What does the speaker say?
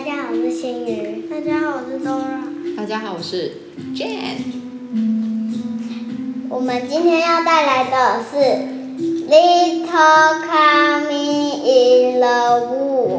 大家好，我是星宇。大家好，我是 Dora。大家好，我是 Jane。我们今天要带来的是《Little Coming in the Wood》。